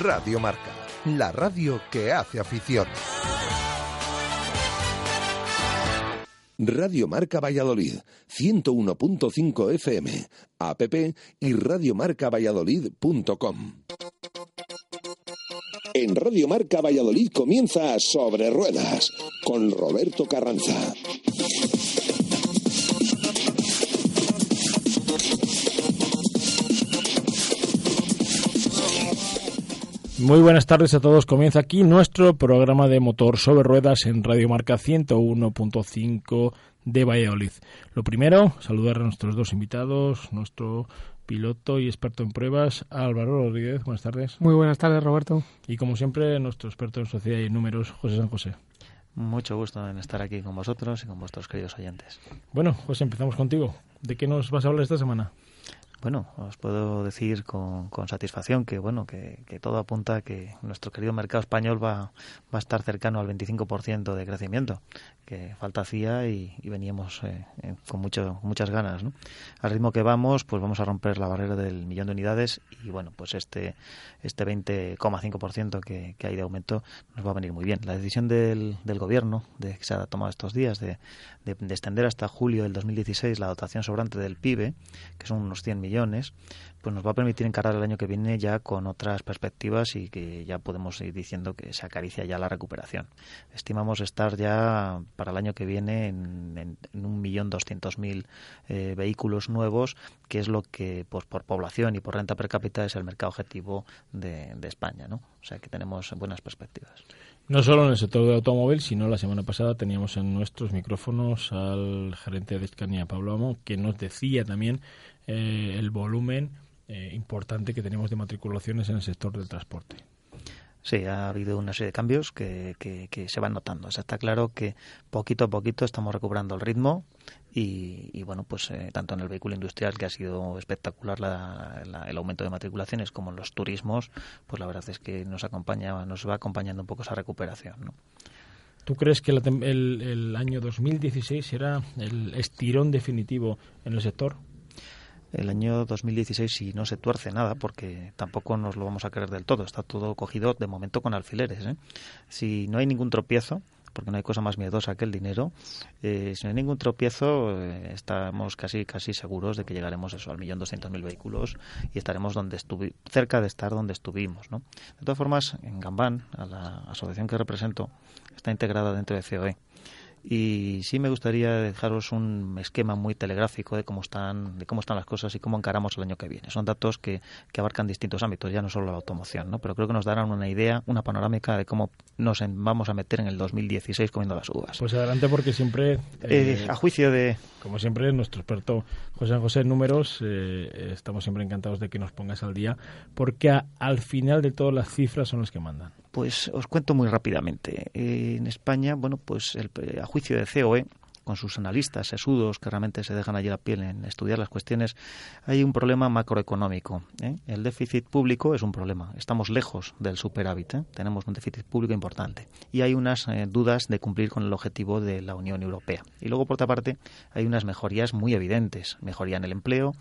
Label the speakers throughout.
Speaker 1: Radio Marca, la radio que hace afición.
Speaker 2: Radio Marca Valladolid, 101.5 FM, app y radiomarcavalladolid.com. En Radio Marca Valladolid comienza Sobre Ruedas con Roberto Carranza.
Speaker 3: Muy buenas tardes a todos. Comienza aquí nuestro programa de motor sobre ruedas en Radio Marca 101.5 de Valladolid. Lo primero, saludar a nuestros dos invitados, nuestro piloto y experto en pruebas, Álvaro Rodríguez. Buenas tardes.
Speaker 4: Muy buenas tardes, Roberto.
Speaker 3: Y como siempre, nuestro experto en sociedad y números, José San José.
Speaker 5: Mucho gusto en estar aquí con vosotros y con vuestros queridos oyentes.
Speaker 3: Bueno, José, empezamos contigo. ¿De qué nos vas a hablar esta semana?
Speaker 5: Bueno, os puedo decir con, satisfacción que bueno que, que, todo apunta a que nuestro querido mercado español va, va a estar cercano al 25% de crecimiento, que falta hacía y, veníamos eh, eh, con mucho, muchas ganas. ¿no? Al ritmo que vamos, pues vamos a romper la barrera del millón de unidades y bueno, pues este, este 20,5% que, que hay de aumento nos va a venir muy bien. La decisión del, del gobierno de, que se ha tomado estos días de, de, de extender hasta julio del 2016 la dotación sobrante del PIB, que son unos 100 millones millones, pues nos va a permitir encarar el año que viene ya con otras perspectivas y que ya podemos ir diciendo que se acaricia ya la recuperación. Estimamos estar ya para el año que viene en, un millón doscientos mil eh, vehículos nuevos, que es lo que pues, por población y por renta per cápita es el mercado objetivo de, España. ¿no? O sea que tenemos buenas perspectivas.
Speaker 3: No solo en el sector del automóvil, sino la semana pasada teníamos en nuestros micrófonos al gerente de Scania, Pablo Amo, que nos decía también eh, el volumen eh, importante que tenemos de matriculaciones en el sector del transporte.
Speaker 5: Sí, ha habido una serie de cambios que, que, que se van notando. O sea, está claro que poquito a poquito estamos recuperando el ritmo y, y bueno, pues eh, tanto en el vehículo industrial, que ha sido espectacular la, la, el aumento de matriculaciones, como en los turismos, pues la verdad es que nos acompaña, nos va acompañando un poco esa recuperación. ¿no?
Speaker 3: ¿Tú crees que la, el, el año 2016 será el estirón definitivo en el sector?
Speaker 5: El año 2016 si no se tuerce nada, porque tampoco nos lo vamos a creer del todo, está todo cogido de momento con alfileres. ¿eh? Si no hay ningún tropiezo, porque no hay cosa más miedosa que el dinero, eh, si no hay ningún tropiezo, eh, estamos casi casi seguros de que llegaremos eso al millón doscientos mil vehículos y estaremos donde estuvi cerca de estar donde estuvimos. ¿no? De todas formas, en Gambán, a la asociación que represento, está integrada dentro de COE y sí me gustaría dejaros un esquema muy telegráfico de cómo están de cómo están las cosas y cómo encaramos el año que viene. Son datos que, que abarcan distintos ámbitos, ya no solo la automoción, ¿no? pero creo que nos darán una idea, una panorámica de cómo nos vamos a meter en el 2016 comiendo las uvas.
Speaker 3: Pues adelante porque siempre...
Speaker 5: Eh, eh, a juicio de...
Speaker 3: Como siempre, nuestro experto José José Números, eh, estamos siempre encantados de que nos pongas al día porque a, al final de todo las cifras son las que mandan.
Speaker 5: Pues os cuento muy rápidamente. Eh, en España, bueno, pues el, a juicio de COE, con sus analistas sesudos que realmente se dejan allí la piel en estudiar las cuestiones, hay un problema macroeconómico. ¿eh? El déficit público es un problema. Estamos lejos del superávit. ¿eh? Tenemos un déficit público importante. Y hay unas eh, dudas de cumplir con el objetivo de la Unión Europea. Y luego, por otra parte, hay unas mejorías muy evidentes. Mejoría en el empleo,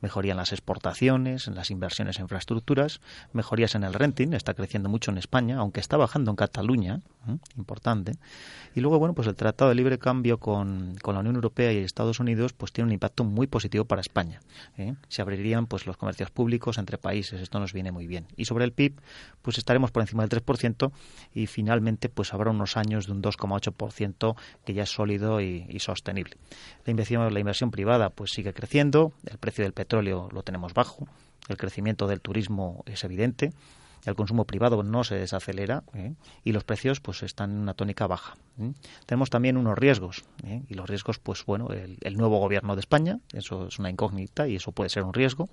Speaker 5: mejoría en las exportaciones, en las inversiones en infraestructuras, mejorías en el renting, está creciendo mucho en España, aunque está bajando en Cataluña, importante. Y luego, bueno, pues el Tratado de Libre Cambio con, con, la Unión Europea y Estados Unidos pues tiene un impacto muy positivo para España. ¿eh? Se abrirían pues los comercios públicos entre países, esto nos viene muy bien. Y sobre el PIB, pues estaremos por encima del 3% y finalmente pues habrá unos años de un 2,8% que ya es sólido y, y, sostenible. La inversión, la inversión privada pues sigue creciendo, el precio del petróleo lo tenemos bajo, el crecimiento del turismo es evidente, el consumo privado no se desacelera ¿eh? y los precios pues están en una tónica baja. ¿eh? Tenemos también unos riesgos ¿eh? y los riesgos pues bueno el, el, nuevo gobierno de España eso es una incógnita y eso puede ser un riesgo.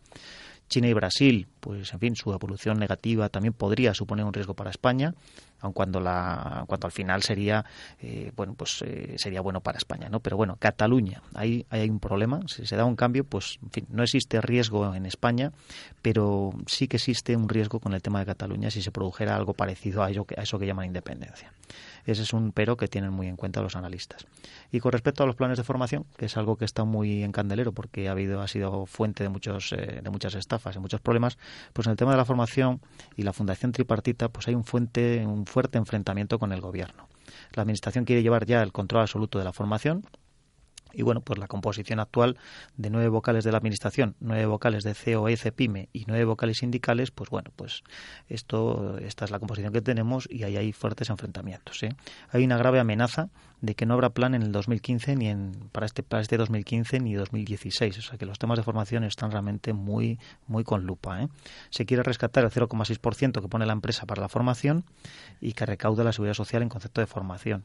Speaker 5: China y Brasil, pues en fin, su evolución negativa también podría suponer un riesgo para España aun cuando la cuando al final sería eh, bueno pues eh, sería bueno para España no pero bueno Cataluña ahí, hay un problema. Si se da un cambio pues en fin no existe riesgo en España pero sí que existe un riesgo con el tema de Cataluña si se produjera algo parecido a, a eso que llaman independencia ese es un pero que tienen muy en cuenta los analistas. Y con respecto a los planes de formación, que es algo que está muy en candelero porque ha habido ha sido fuente de muchos eh, de muchas estafas y muchos problemas, pues en el tema de la formación y la Fundación Tripartita, pues hay un fuente un fuerte enfrentamiento con el gobierno. La administración quiere llevar ya el control absoluto de la formación y bueno, pues la composición actual de nueve vocales de la Administración, nueve vocales de COE, CEPIME y nueve vocales sindicales, pues bueno, pues esto, esta es la composición que tenemos y ahí hay fuertes enfrentamientos. ¿eh? Hay una grave amenaza de que no habrá plan en el 2015 ni en, para este para este 2015 ni 2016, o sea que los temas de formación están realmente muy muy con lupa. ¿eh? Se quiere rescatar el 0,6% que pone la empresa para la formación y que recauda la seguridad social en concepto de formación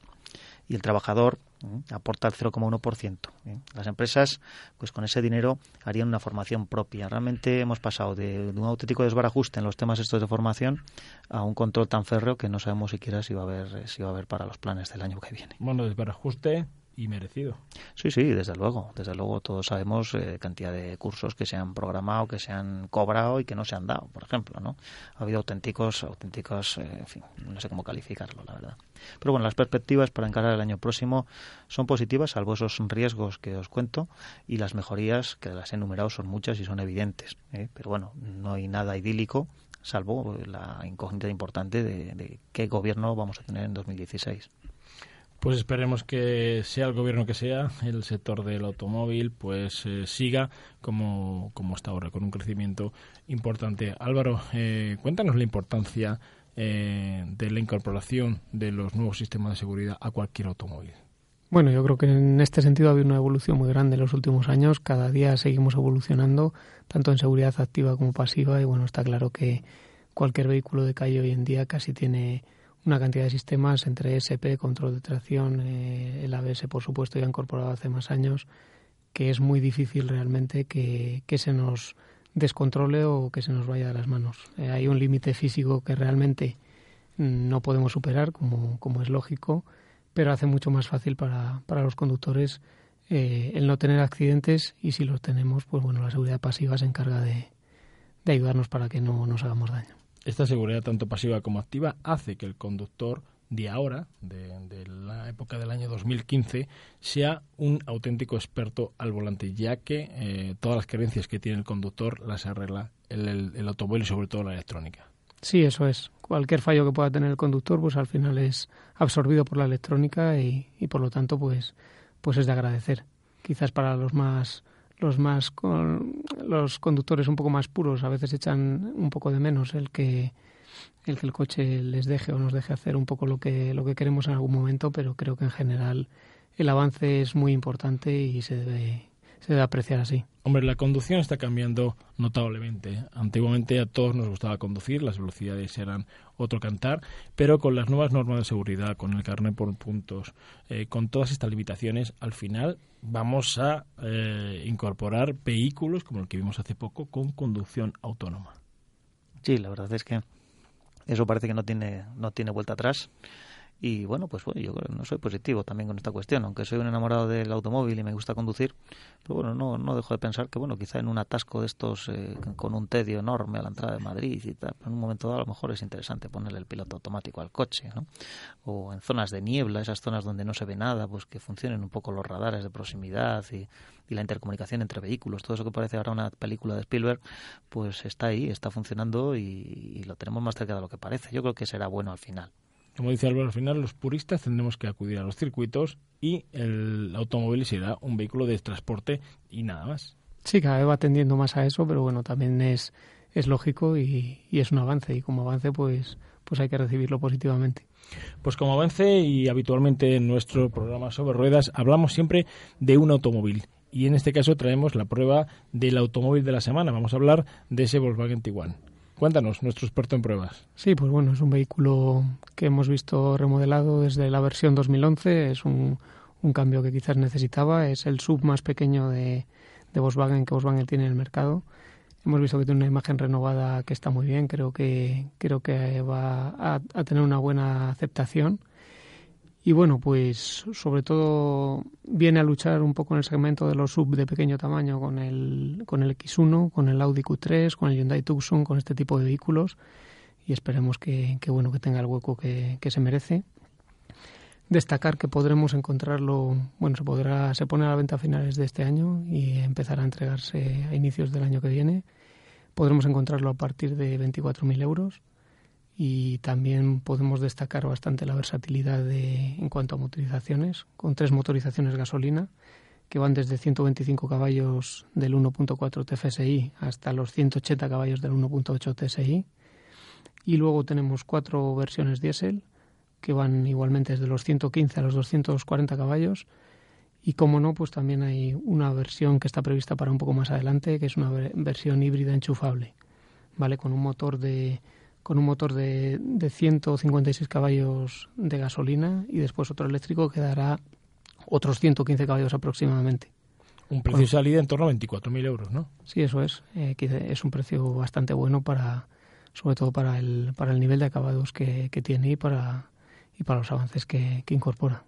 Speaker 5: y el trabajador ¿eh? aporta el 0,1%. ¿eh? Las empresas, pues con ese dinero harían una formación propia. Realmente hemos pasado de, un auténtico desbarajuste en los temas estos de formación a un control tan férreo que no sabemos siquiera si va a haber si va a haber para los planes del año que viene.
Speaker 3: Bueno, desbarajuste y merecido.
Speaker 5: Sí, sí, desde luego. Desde luego todos sabemos eh, cantidad de cursos que se han programado, que se han cobrado y que no se han dado, por ejemplo, ¿no? Ha habido auténticos, auténticos, eh, en fin, no sé cómo calificarlo, la verdad. Pero bueno, las perspectivas para encarar el año próximo son positivas, salvo esos riesgos que os cuento, y las mejorías, que las he enumerado, son muchas y son evidentes. ¿eh? Pero bueno, no hay nada idílico, salvo la incógnita importante de, de qué gobierno vamos a tener en 2016.
Speaker 3: Pues esperemos que sea el gobierno que sea, el sector del automóvil pues eh, siga como, como está ahora, con un crecimiento importante. Álvaro, eh, cuéntanos la importancia eh, de la incorporación de los nuevos sistemas de seguridad a cualquier automóvil.
Speaker 4: Bueno, yo creo que en este sentido ha habido una evolución muy grande en los últimos años. Cada día seguimos evolucionando, tanto en seguridad activa como pasiva, y bueno, está claro que cualquier vehículo de calle hoy en día casi tiene una cantidad de sistemas entre SP, control de tracción, eh, el ABS por supuesto ya incorporado hace más años, que es muy difícil realmente que, que se nos descontrole o que se nos vaya de las manos. Eh, hay un límite físico que realmente no podemos superar, como, como es lógico, pero hace mucho más fácil para, para los conductores eh, el no tener accidentes y si los tenemos, pues bueno, la seguridad pasiva se encarga de, de ayudarnos para que no nos hagamos daño.
Speaker 3: Esta seguridad, tanto pasiva como activa, hace que el conductor de ahora, de, la época del año 2015, sea un auténtico experto al volante, ya que eh, todas las creencias que tiene el conductor las arregla el, el, automóvil y sobre todo la electrónica.
Speaker 4: Sí, eso es. Cualquier fallo que pueda tener el conductor, pues al final es absorbido por la electrónica y, y por lo tanto, pues, pues es de agradecer. Quizás para los más los más con, los conductores un poco más puros a veces echan un poco de menos el que el que el coche les deje o nos deje hacer un poco lo que lo que queremos en algún momento pero creo que en general el avance es muy importante y se debe se debe apreciar así.
Speaker 3: Hombre, la conducción está cambiando notablemente. Antiguamente a todos nos gustaba conducir, las velocidades eran otro cantar, pero con las nuevas normas de seguridad, con el carnet por puntos, eh, con todas estas limitaciones, al final vamos a eh, incorporar vehículos como el que vimos hace poco con conducción autónoma.
Speaker 5: Sí, la verdad es que eso parece que no tiene no tiene vuelta atrás y bueno, pues bueno, yo no soy positivo también con esta cuestión, aunque soy un enamorado del automóvil y me gusta conducir, pero bueno, no, no dejo de pensar que bueno, quizá en un atasco de estos eh, con un tedio enorme a la entrada de Madrid y tal, en un momento dado a lo mejor es interesante ponerle el piloto automático al coche, ¿no? O en zonas de niebla, esas zonas donde no se ve nada, pues que funcionen un poco los radares de proximidad y, y la intercomunicación entre vehículos, todo eso que parece ahora una película de Spielberg, pues está ahí, está funcionando y, y lo tenemos más cerca de lo que parece. Yo creo que será bueno al final
Speaker 3: como dice Álvaro, al final los puristas tendremos que acudir a los circuitos y el automóvil será un vehículo de transporte y nada más.
Speaker 4: Sí, cada vez va tendiendo más a eso, pero bueno, también es, es lógico y, y es un avance y como avance pues, pues hay que recibirlo positivamente.
Speaker 3: Pues como avance y habitualmente en nuestro programa sobre ruedas hablamos siempre de un automóvil y en este caso traemos la prueba del automóvil de la semana. Vamos a hablar de ese Volkswagen Tiguan. Cuéntanos, nuestro experto en pruebas.
Speaker 4: Sí, pues bueno, es un vehículo que hemos visto remodelado desde la versión 2011. Es un, un cambio que quizás necesitaba. Es el sub más pequeño de, de Volkswagen que Volkswagen tiene en el mercado. Hemos visto que tiene una imagen renovada que está muy bien, creo que, creo que va a, a tener una buena aceptación. Y bueno, pues sobre todo viene a luchar un poco en el segmento de los sub de pequeño tamaño con el, con el X1, con el Audi Q3, con el Hyundai Tucson, con este tipo de vehículos y esperemos que, que bueno que tenga el hueco que, que, se merece. Destacar que podremos encontrarlo, bueno, se podrá, se pone a la venta a finales de este año y empezará a entregarse a inicios del año que viene. Podremos encontrarlo a partir de 24.000 euros y también podemos destacar bastante la versatilidad de, en cuanto a motorizaciones, con tres motorizaciones gasolina que van desde 125 caballos del 1.4 TFSI hasta los 180 caballos del 1.8 TSI. Y luego tenemos cuatro versiones diésel que van igualmente desde los 115 a los 240 caballos. Y como no, pues también hay una versión que está prevista para un poco más adelante, que es una versión híbrida enchufable, ¿vale? Con un motor de con un motor de, de 156 caballos de gasolina y después otro eléctrico que dará otros 115 caballos aproximadamente.
Speaker 3: Un precio de salida en torno a 24.000 euros, ¿no?
Speaker 4: Sí, eso es. Eh, es un precio bastante bueno para, sobre todo para el, para el nivel de acabados que, que tiene y para, y para los avances que, que incorpora.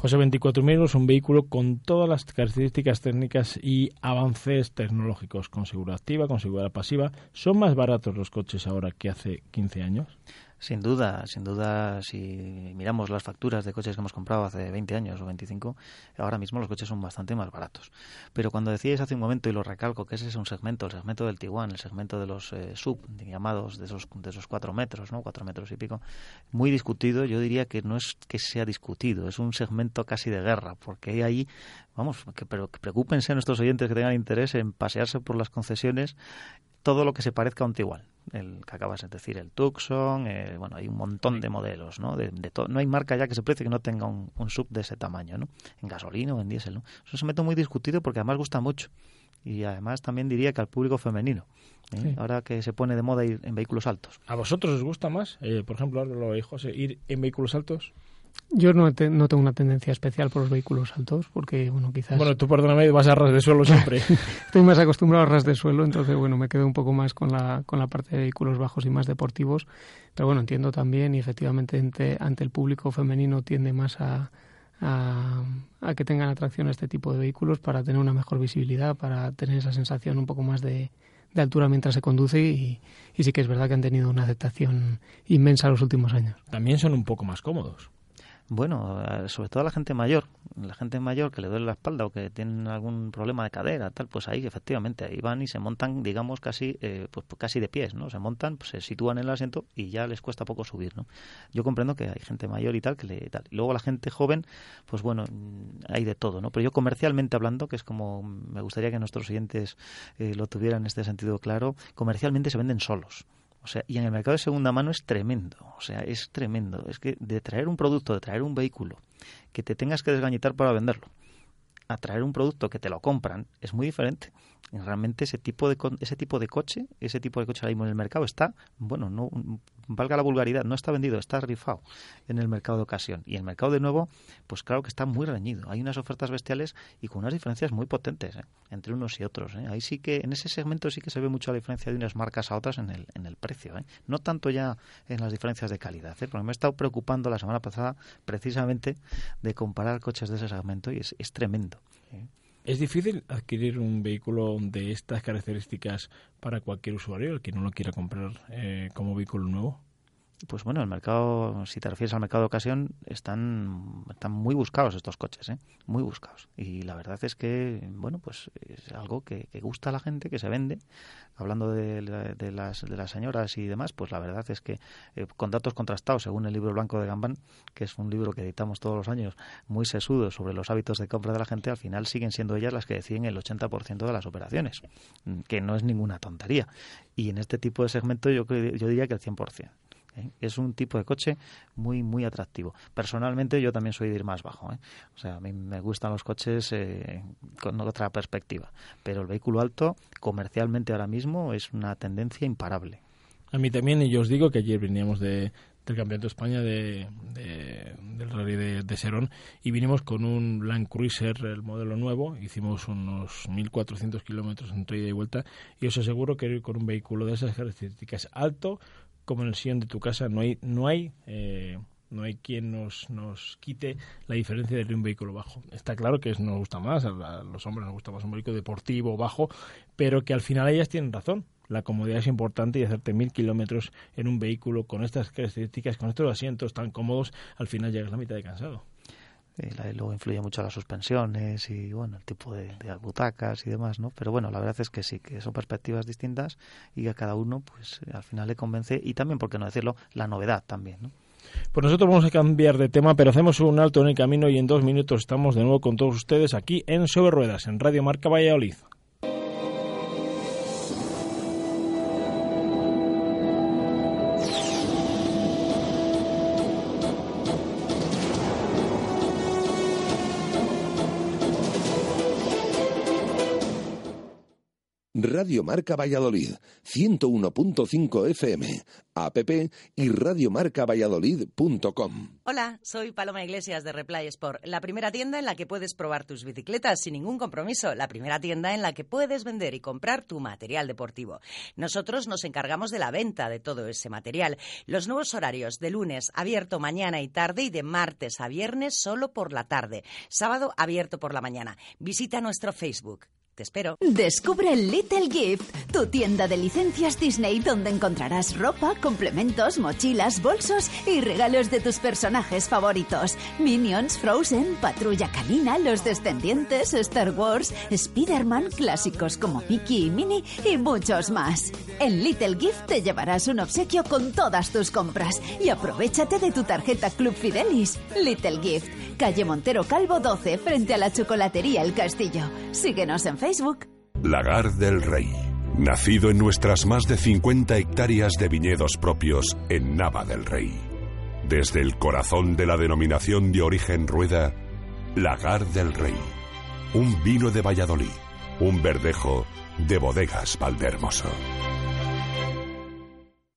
Speaker 3: José 24.000 es un vehículo con todas las características técnicas y avances tecnológicos, con seguridad activa, con seguridad pasiva. ¿Son más baratos los coches ahora que hace 15 años?
Speaker 5: Sin duda, sin duda, si miramos las facturas de coches que hemos comprado hace 20 años o 25, ahora mismo los coches son bastante más baratos. Pero cuando decíais hace un momento, y lo recalco, que ese es un segmento, el segmento del Tiguan, el segmento de los eh, sub, llamados de esos, de esos cuatro metros, ¿no? Cuatro metros y pico, muy discutido, yo diría que no es que sea discutido, es un segmento casi de guerra, porque hay ahí, vamos, que, pero que preocúpense nuestros oyentes que tengan interés en pasearse por las concesiones todo lo que se parezca a un Tiguan el que acabas de decir, el Tucson, eh, bueno, hay un montón de modelos, ¿no? De, de no hay marca ya que se precie que no tenga un, sub de ese tamaño, ¿no? En gasolina o en diésel, ¿no? Eso se mete muy discutido porque además gusta mucho. Y además también diría que al público femenino, ¿eh? ahora que se pone de moda ir en vehículos altos.
Speaker 3: ¿A vosotros os gusta más, eh, por ejemplo, ahora lo dijo, ir en vehículos altos?
Speaker 4: Yo no, no tengo una tendencia especial por los vehículos altos, porque, bueno, quizás...
Speaker 3: Bueno, tú perdóname, vas a ras de suelo siempre.
Speaker 4: Estoy más acostumbrado a ras de suelo, entonces, bueno, me quedo un poco más con la, con la parte de vehículos bajos y más deportivos. Pero bueno, entiendo también, y efectivamente ante, ante el público femenino tiende más a, a, a, que tengan atracción a este tipo de vehículos para tener una mejor visibilidad, para tener esa sensación un poco más de, de altura mientras se conduce y, y sí que es verdad que han tenido una aceptación inmensa los últimos años.
Speaker 3: También son un poco más cómodos.
Speaker 5: Bueno, eh, sobre todo a la gente mayor, la gente mayor que le duele la espalda o que tienen algún problema de cadera, tal, pues ahí efectivamente ahí van y se montan, digamos casi, eh, pues, pues casi de pies, ¿no? Se montan, pues se sitúan en el asiento y ya les cuesta poco subir, ¿no? Yo comprendo que hay gente mayor y tal que le tal. Y luego la gente joven, pues bueno, mm, hay de todo, ¿no? Pero yo comercialmente hablando, que es como me gustaría que nuestros oyentes eh, lo tuvieran en este sentido claro, comercialmente se venden solos. O sea, y en el mercado de segunda mano es tremendo. O sea, es tremendo. Es que de traer un producto, de traer un vehículo, que te tengas que desgañitar para venderlo, a traer un producto que te lo compran, es muy diferente. Realmente ese tipo de ese tipo de coche, ese tipo de coche ahora mismo en el mercado está, bueno, no valga la vulgaridad, no está vendido, está rifado en el mercado de ocasión. Y el mercado de nuevo, pues claro que está muy reñido. Hay unas ofertas bestiales y con unas diferencias muy potentes ¿eh? entre unos y otros. ¿eh? Ahí sí que, en ese segmento sí que se ve mucho la diferencia de unas marcas a otras en el, en el precio. ¿eh? No tanto ya en las diferencias de calidad, ¿eh? porque me he estado preocupando la semana pasada precisamente de comparar coches de ese segmento y es, es tremendo.
Speaker 3: ¿Es difícil adquirir un vehículo de estas características para cualquier usuario, el que no lo quiera comprar eh, como vehículo nuevo?
Speaker 5: Pues bueno, el mercado, si te refieres al mercado de ocasión, están, muy buscados estos coches, ¿eh? muy buscados. Y la verdad es que, bueno, pues es algo que, que gusta a la gente, que se vende. Hablando de, de, las, de las señoras y demás, pues la verdad es que eh, con datos contrastados, según el libro blanco de Gambán, que es un libro que editamos todos los años, muy sesudo sobre los hábitos de compra de la gente, al final siguen siendo ellas las que deciden el 80% de las operaciones, que no es ninguna tontería. Y en este tipo de segmento yo, yo diría que el 100%. ¿Eh? Es un tipo de coche muy, muy atractivo. Personalmente yo también soy de ir más bajo. ¿eh? O sea, a mí me gustan los coches eh, con otra perspectiva. Pero el vehículo alto, comercialmente ahora mismo, es una tendencia imparable.
Speaker 3: A mí también, y yo os digo que ayer veníamos de, del Campeonato de España de, del Rally de, Serón y vinimos con un Land Cruiser, el modelo nuevo. Hicimos unos 1.400 kilómetros entre ida y vuelta y os aseguro que ir con un vehículo de esas características alto como en el sillón de tu casa no hay no hay eh, no hay quien nos, nos quite la diferencia de un vehículo bajo. Está claro que nos gusta más, a los hombres nos gusta más un vehículo deportivo bajo, pero que al final ellas tienen razón. La comodidad es importante y hacerte mil kilómetros en un vehículo con estas características, con estos asientos tan cómodos, al final llegas la mitad de cansado.
Speaker 5: Y luego influye mucho las suspensiones y bueno el tipo de, butacas y demás no pero bueno la verdad es que sí que son perspectivas distintas y a cada uno pues al final le convence y también por qué no decirlo la novedad también ¿no?
Speaker 3: Pues nosotros vamos a cambiar de tema, pero hacemos un alto en el camino y en dos minutos estamos de nuevo con todos ustedes aquí en Sobre Ruedas, en Radio Marca Valladolid.
Speaker 2: Radio Marca Valladolid, 101.5 FM, app y radiomarcavalladolid.com.
Speaker 6: Hola, soy Paloma Iglesias de Replay Sport, la primera tienda en la que puedes probar tus bicicletas sin ningún compromiso, la primera tienda en la que puedes vender y comprar tu material deportivo. Nosotros nos encargamos de la venta de todo ese material. Los nuevos horarios de lunes abierto mañana y tarde y de martes a viernes solo por la tarde. Sábado abierto por la mañana. Visita nuestro Facebook espero.
Speaker 7: Descubre Little Gift, tu tienda de licencias Disney donde encontrarás ropa, complementos, mochilas, bolsos y regalos de tus personajes favoritos. Minions, Frozen, Patrulla Canina, Los Descendientes, Star Wars, Spider-Man, clásicos como Mickey y Minnie y muchos más. En Little Gift te llevarás un obsequio con todas tus compras y aprovechate de tu tarjeta Club Fidelis. Little Gift, calle Montero Calvo 12 frente a la chocolatería El Castillo. Síguenos en Facebook
Speaker 8: Lagar del Rey. Nacido en nuestras más de 50 hectáreas de viñedos propios en Nava del Rey. Desde el corazón de la denominación de origen rueda, Lagar del Rey. Un vino de Valladolid. Un verdejo de bodegas Valdermoso.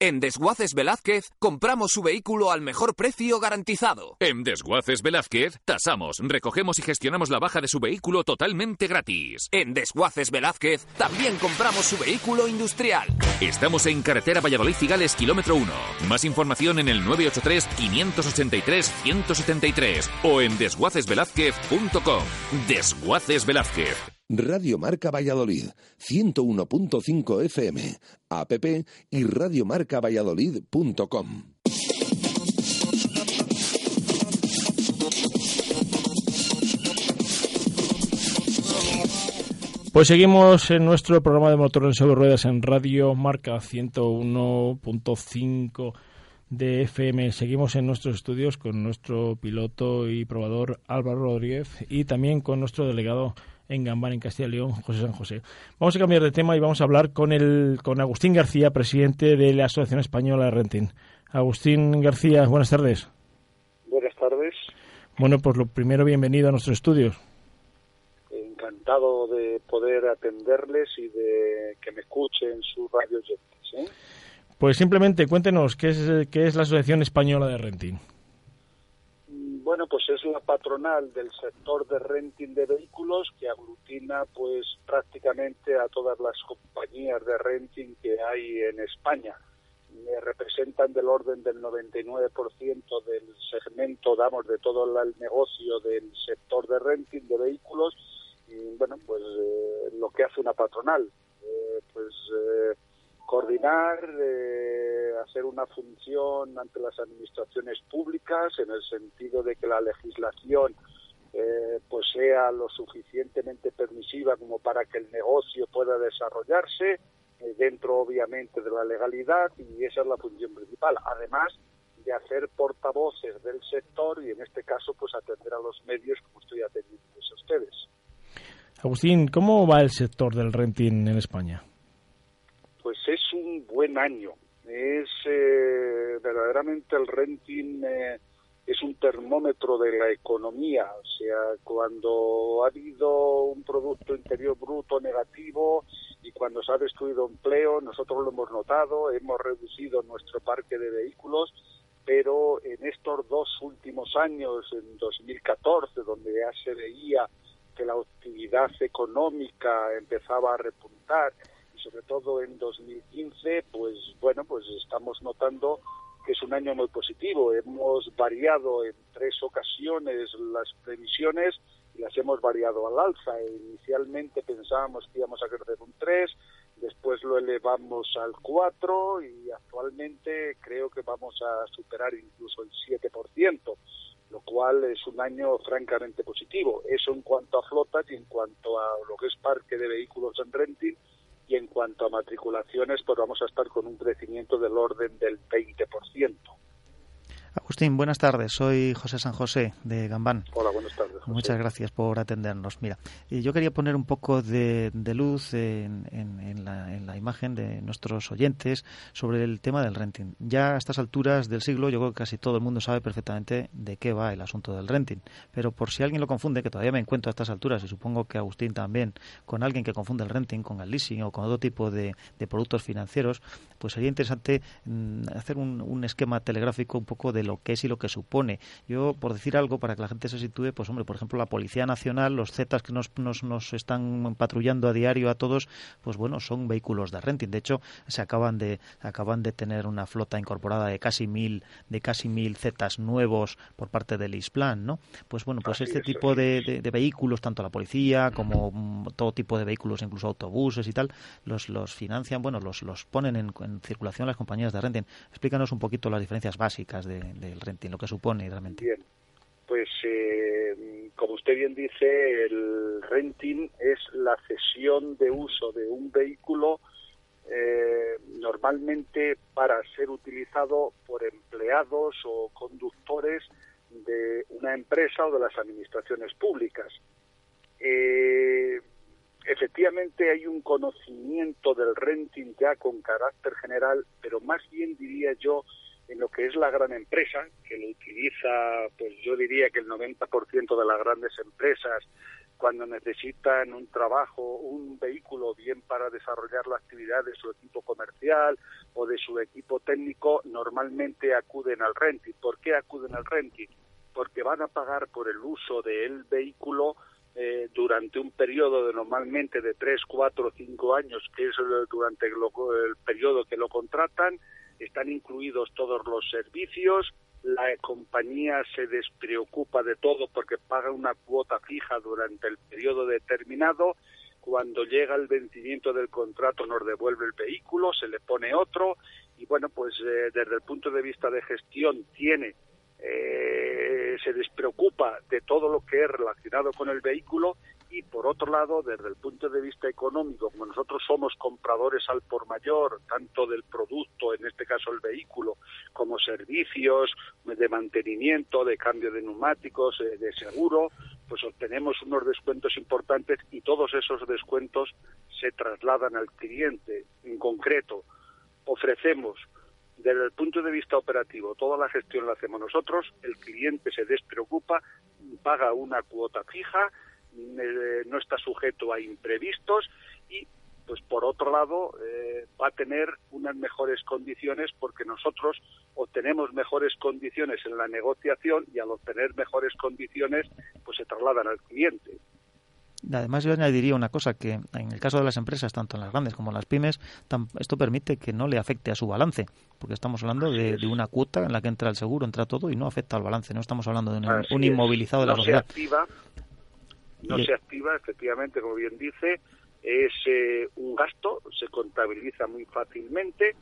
Speaker 9: En Desguaces Velázquez compramos su vehículo al mejor precio garantizado.
Speaker 10: En Desguaces Velázquez tasamos, recogemos y gestionamos la baja de su vehículo totalmente gratis.
Speaker 9: En Desguaces Velázquez también compramos su vehículo industrial.
Speaker 10: Estamos en carretera Valladolid Figales, kilómetro 1. Más información en el 983-583-173 o en desguacesvelázquez.com. Desguaces Velázquez.
Speaker 2: Radio Marca Valladolid, 101.5 FM, app y radiomarcavalladolid.com.
Speaker 3: Pues seguimos en nuestro programa de motores sobre ruedas en Radio Marca 101.5 de FM. Seguimos en nuestros estudios con nuestro piloto y probador Álvaro Rodríguez y también con nuestro delegado en Gambán, en Castilla y León, José San José. Vamos a cambiar de tema y vamos a hablar con, el, con Agustín García, presidente de la Asociación Española de Renting. Agustín García, buenas tardes.
Speaker 11: Buenas tardes.
Speaker 3: Bueno, pues lo primero, bienvenido a nuestros estudios.
Speaker 11: Encantado de poder atenderles y de que me escuchen sus radio oyentes. ¿eh?
Speaker 3: Pues simplemente cuéntenos, ¿qué es, qué es la Asociación Española de Renting?
Speaker 11: Bueno, pues es la patronal del sector de renting de vehículos que aglutina pues prácticamente a todas las compañías de renting que hay en España. Me representan del orden del 99% del segmento, damos, de todo el negocio del sector de renting de vehículos y bueno, pues eh, lo que hace una patronal, eh, pues eh, coordinar, eh, hacer una función ante las administraciones públicas en el sentido de que la legislación eh, pues sea lo suficientemente permisiva como para que el negocio pueda desarrollarse eh, dentro obviamente de la legalidad y esa es la función principal además de hacer portavoces del sector y en este caso pues atender a los medios como estoy atendiendo a ustedes
Speaker 3: Agustín, ¿cómo va el sector del renting en España?
Speaker 11: Pues es un buen año. Es eh, verdaderamente el renting eh, es un termómetro de la economía. O sea, cuando ha habido un Producto Interior Bruto negativo y cuando se ha destruido empleo, nosotros lo hemos notado, hemos reducido nuestro parque de vehículos pero en estos dos últimos años, en 2014, donde ya se veía que la actividad económica empezaba a repuntar sobre todo en 2015, pues bueno, pues estamos notando que es un año muy positivo. Hemos variado en tres ocasiones las previsiones y las hemos variado al alza. Inicialmente pensábamos que íbamos a crecer un 3, después lo elevamos al 4 y actualmente creo que vamos a superar incluso el 7%, lo cual es un año francamente positivo. Eso en cuanto a flotas y en cuanto a lo que es parque de vehículos en renting y en cuanto a matriculaciones, pues vamos a estar con un crecimiento del orden del 20%.
Speaker 5: Agustín, buenas tardes. Soy José San José de Gambán.
Speaker 11: Hola, buenas tardes.
Speaker 5: Muchas gracias por atendernos. Mira, yo quería poner un poco de, luz en, la, imagen de nuestros oyentes sobre el tema del renting. Ya a estas alturas del siglo, yo creo que casi todo el mundo sabe perfectamente de qué va el asunto del renting. Pero por si alguien lo confunde, que todavía me encuentro a estas alturas, y supongo que Agustín también, con alguien que confunde el renting con el leasing o con otro tipo de, productos financieros, pues sería interesante mm, hacer un, un esquema telegráfico un poco de lo que es y lo que supone. Yo, por decir algo, para que la gente se sitúe, pues hombre, por ejemplo, la Policía Nacional, los Zetas que nos, nos, nos están patrullando a diario a todos, pues bueno, son vehículos de renting. De hecho, se acaban de, acaban de tener una flota incorporada de casi mil, de casi mil Zetas nuevos por parte del ISPLAN, ¿no? Pues bueno, pues este tipo de, vehículos, tanto la policía como mm, todo tipo de vehículos, incluso autobuses y tal, los, los financian, bueno, los, los ponen en, circulación las compañías de renting. Explícanos un poquito las diferencias básicas del renting, lo que supone realmente.
Speaker 11: Bien, pues eh, como usted bien dice, el renting es la cesión de uso de un vehículo eh, normalmente para ser utilizado por empleados o conductores de una empresa o de las administraciones públicas. Eh, efectivamente hay un conocimiento del renting ya con carácter general, pero más bien diría yo en lo que es la gran empresa, que lo utiliza, pues yo diría que el 90% de las grandes empresas, cuando necesitan un trabajo, un vehículo, bien para desarrollar la actividad de su equipo comercial o de su equipo técnico, normalmente acuden al renting. ¿Por qué acuden al renting? Porque van a pagar por el uso del vehículo eh, durante un periodo de normalmente de 3, 4 o 5 años, que es durante el periodo que lo contratan, están incluidos todos los servicios, la compañía se despreocupa de todo porque paga una cuota fija durante el periodo determinado. Cuando llega el vencimiento del contrato nos devuelve el vehículo, se le pone otro y bueno, pues eh, desde el punto de vista de gestión tiene eh, se despreocupa de todo lo que es relacionado con el vehículo y por otro lado, desde el punto de vista económico, como nosotros somos compradores al por mayor, tanto del producto, en este caso el vehículo, como servicios de mantenimiento, de cambio de neumáticos, eh, de seguro, pues obtenemos unos descuentos importantes y todos esos descuentos se trasladan al cliente. En concreto, ofrecemos desde el punto de vista operativo, toda la gestión la hacemos nosotros, el cliente se despreocupa, paga una cuota fija, eh, no está sujeto a imprevistos y pues por otro lado eh, va a tener unas mejores condiciones porque nosotros obtenemos mejores condiciones en la negociación y al obtener mejores condiciones pues se trasladan al cliente.
Speaker 5: Además, yo añadiría una cosa, que en el caso de las empresas, tanto en las grandes como en las pymes, esto permite que no le afecte a su balance, porque estamos hablando de, una cuota en la que entra el seguro, entra todo y no afecta al balance. No estamos hablando de un, inmovilizado de la sociedad
Speaker 11: no se activa, efectivamente, como bien dice, es eh, un gasto, se contabiliza muy fácilmente,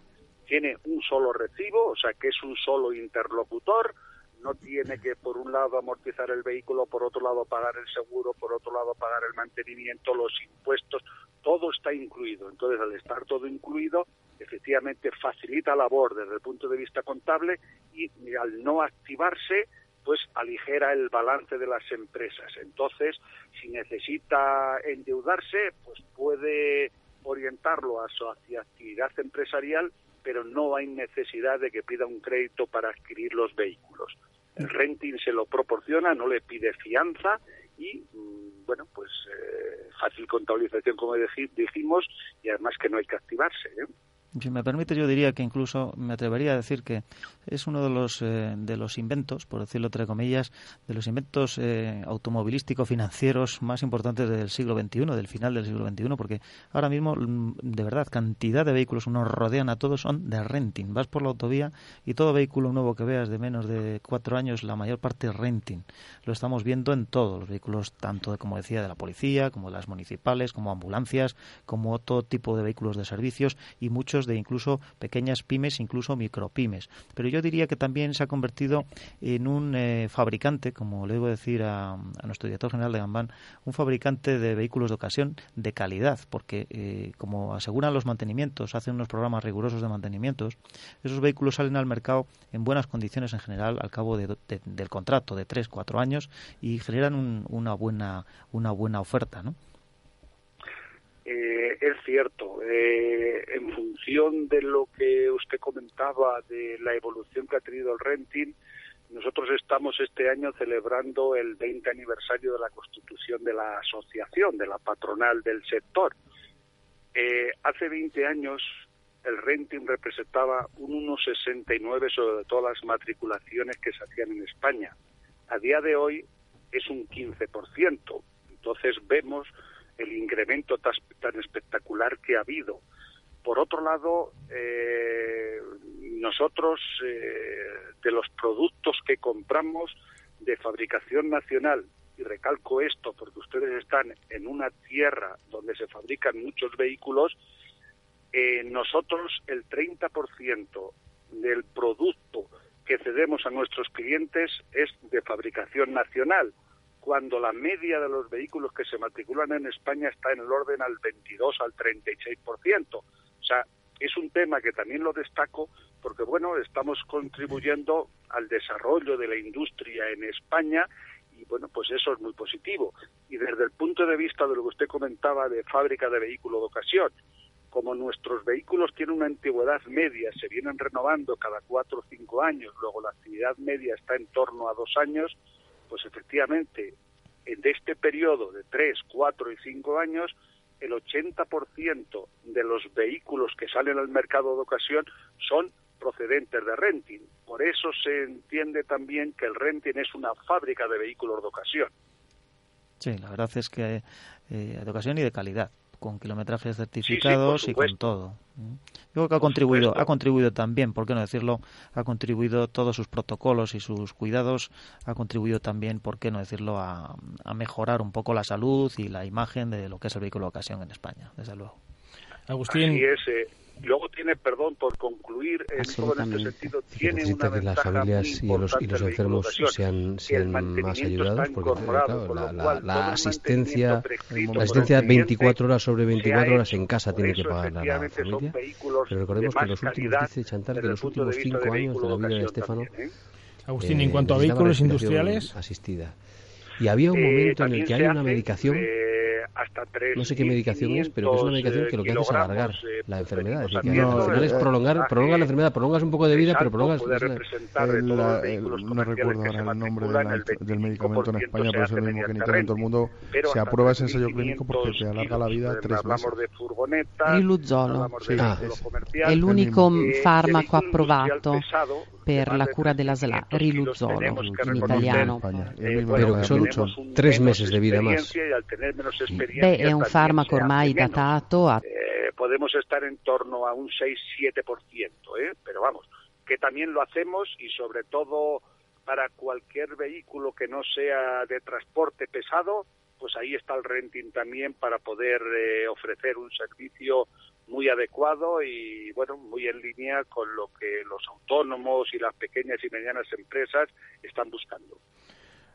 Speaker 11: tiene un solo recibo, o sea que es un solo interlocutor, no tiene que por un lado amortizar el vehículo, por otro lado pagar el seguro, por otro lado pagar el mantenimiento, los impuestos, todo está incluido. Entonces, al estar todo incluido, efectivamente facilita la labor desde el punto de vista contable y al no activarse, pues aligera el balance de las empresas. Entonces, si necesita endeudarse, pues puede orientarlo a su actividad empresarial, pero no hay necesidad de que pida un crédito para adquirir los vehículos. El renting se lo proporciona, no le pide fianza y, mm, bueno, pues eh, fácil contabilización, como dijimos, y además que no hay que activarse. ¿eh?
Speaker 5: Si me permite, yo diría que incluso me atrevería a decir que es uno de los, eh, de los inventos, por decirlo entre comillas, de los inventos eh, automovilísticos financieros más importantes del siglo XXI, del final del siglo XXI, porque ahora mismo, mm, de verdad, cantidad de vehículos nos rodean a todos son de renting. Vas por la autovía y todo vehículo nuevo que veas de menos de cuatro años, la mayor parte es renting. Lo estamos viendo en todos los vehículos, tanto, como decía, de la policía, como de las municipales, como ambulancias, como todo tipo de vehículos de servicios y muchos de incluso pequeñas pymes, incluso micropymes. Pero yo diría que también se ha convertido en un eh, fabricante, como le debo decir a, nuestro director general de Gambán, un fabricante de vehículos de ocasión de calidad, porque eh, como aseguran los mantenimientos, hacen unos programas rigurosos de mantenimientos, esos vehículos salen al mercado en buenas condiciones en general al cabo del contrato de tres, cuatro años y generan una buena una buena oferta, ¿no?
Speaker 11: Eh, es cierto, eh, en función de lo que usted comentaba de la evolución que ha tenido el renting, nosotros estamos este año celebrando el 20 aniversario de la constitución de la asociación, de la patronal del sector. Eh, hace 20 años el renting representaba un 1,69 sobre todas las matriculaciones que se hacían en España. A día de hoy es un 15%. Entonces vemos el incremento tan, espectacular que ha habido. Por otro lado, eh, nosotros eh, de los productos que compramos de fabricación nacional, y recalco esto porque ustedes están en una tierra donde se fabrican muchos vehículos, eh, nosotros el 30% del producto que cedemos a nuestros clientes es de fabricación nacional cuando la media de los vehículos que se matriculan en España está en el orden al 22 al 36%. O sea, es un tema que también lo destaco porque, bueno, estamos contribuyendo al desarrollo de la industria en España y, bueno, pues eso es muy positivo. Y desde el punto de vista de lo que usted comentaba de fábrica de vehículo de ocasión, como nuestros vehículos tienen una antigüedad media, se vienen renovando cada cuatro o cinco años, luego la actividad media está en torno a dos años, pues efectivamente, en este periodo de 3, 4 y 5 años, el 80% de los vehículos que salen al mercado de ocasión son procedentes de renting. Por eso se entiende también que el renting es una fábrica de vehículos de ocasión.
Speaker 5: Sí, la verdad es que eh, de ocasión y de calidad con kilometrajes certificados y con todo. Yo creo que ha contribuido, ha contribuido también, por qué no decirlo, ha contribuido todos sus protocolos y sus cuidados, ha contribuido también, por qué no decirlo, a, mejorar un poco la salud y la imagen de lo que es el vehículo de ocasión en España, desde luego.
Speaker 3: Agustín.
Speaker 11: Eh, luego tiene, perdón por concluir, en todo este sentido, tiene una
Speaker 12: que las familias y los, y los enfermos sean, sean más ayudados, porque la, asistencia, la asistencia 24 horas sobre 24 horas en casa tiene que pagar la, familia. Pero recordemos que los últimos, dice Chantal, que los últimos cinco años de la vida de Estefano.
Speaker 3: ¿eh? Agustín, en cuanto a vehículos industriales.
Speaker 12: Asistida. Y había un eh, momento en el que hay una medicación
Speaker 11: hasta tres
Speaker 12: No sé qué medicación es, pero es una medicación que lo que hace es alargar la enfermedad. Es decir, al final es prolongar, prolonga la enfermedad, prolongas un poco de vida, pero prolongas...
Speaker 13: no recuerdo ahora el nombre del medicamento en España, pero es el mismo que en Italia en todo el mundo. Se aprueba ese ensayo clínico porque te alarga la vida tres meses.
Speaker 14: Riluzolo. È l'unico farmaco approvato per la cura della SLA, Riluzolo in italiano.
Speaker 12: Pero que son tres meses de vida más.
Speaker 14: Beh, è un farmaco ormai datato. A...
Speaker 11: Eh, podemos estar en torno a un 6-7%, ¿eh? pero vamos, que también lo hacemos y sobre todo para cualquier vehículo que no sea de transporte pesado, pues ahí está el renting también para poder eh, ofrecer un servicio muy adecuado y bueno muy en línea con lo que los autónomos y las pequeñas y medianas empresas están buscando.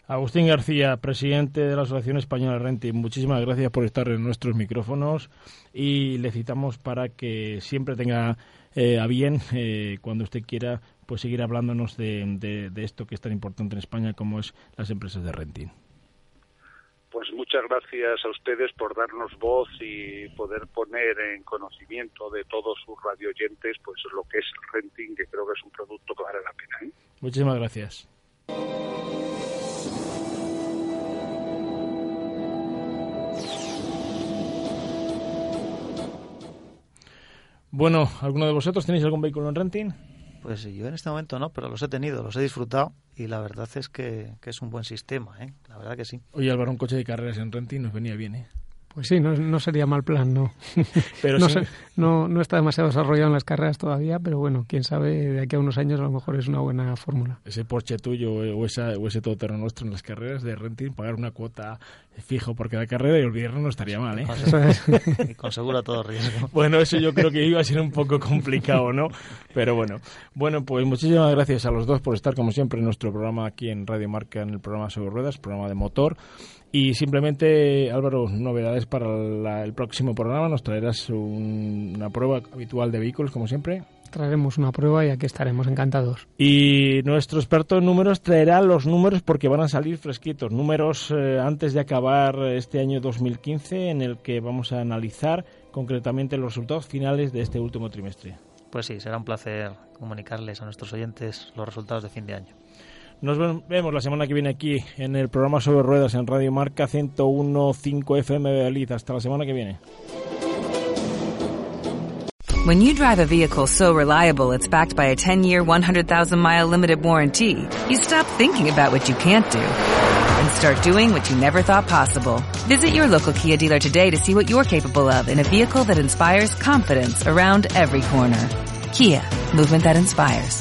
Speaker 3: Agustín García, presidente de la Asociación Española de Renting, muchísimas gracias por estar en nuestros micrófonos y le citamos para que siempre tenga eh, a bien, eh, cuando usted quiera, pues seguir hablándonos de, esto que es tan importante en España como es las empresas de renting.
Speaker 11: Pues muchas gracias a ustedes por darnos voz y poder poner en conocimiento de todos sus radioyentes pues lo que es renting, que creo que es un producto que vale la pena. ¿eh?
Speaker 3: Muchísimas gracias. Bueno, ¿alguno de vosotros tenéis algún vehículo en renting?
Speaker 5: Pues yo en este momento no, pero los he tenido, los he disfrutado y la verdad es que, que es un buen sistema, ¿eh? La verdad que sí.
Speaker 3: Oye, Álvaro, un coche de carreras en renting nos venía bien, ¿eh?
Speaker 4: Pues sí, no, sería mal plan, no. Pero no, no, no, está demasiado desarrollado en las carreras todavía, pero bueno, quién sabe, de aquí a unos años a lo mejor es una buena fórmula.
Speaker 3: Ese Porsche tuyo o, esa, o ese todoterreno nuestro en las carreras de renting, pagar una cuota fijo por cada carrera y olvidarlo no estaría mal, ¿eh?
Speaker 5: y con seguro todo riesgo.
Speaker 3: Bueno, eso yo creo que iba a ser un poco complicado, ¿no? Pero bueno. Bueno, pues muchísimas gracias a los dos por estar, como siempre, en nuestro programa aquí en Radio Marca, en el programa sobre ruedas, programa de motor. Y simplemente, Álvaro, novedades para el próximo programa. Nos traerás una prueba habitual de vehículos, como siempre.
Speaker 4: Traeremos una prueba y aquí estaremos encantados.
Speaker 3: Y nuestro experto en números traerá los números porque van a salir fresquitos. Números eh, antes de acabar este año 2015 en el que vamos a analizar concretamente los resultados finales de este último trimestre.
Speaker 5: Pues sí, será un placer comunicarles a nuestros oyentes los resultados de fin de año.
Speaker 3: Nos vemos la semana que viene aquí en el programa sobre ruedas en Radio Marca 101.5 FM Hasta la semana que viene.
Speaker 15: When you drive a vehicle so reliable it's backed by a 10-year, 100,000-mile limited warranty, you stop thinking about what you can't do and start doing what you never thought possible. Visit your local Kia dealer today to see what you're capable of in a vehicle that inspires confidence around every corner. Kia, movement that inspires.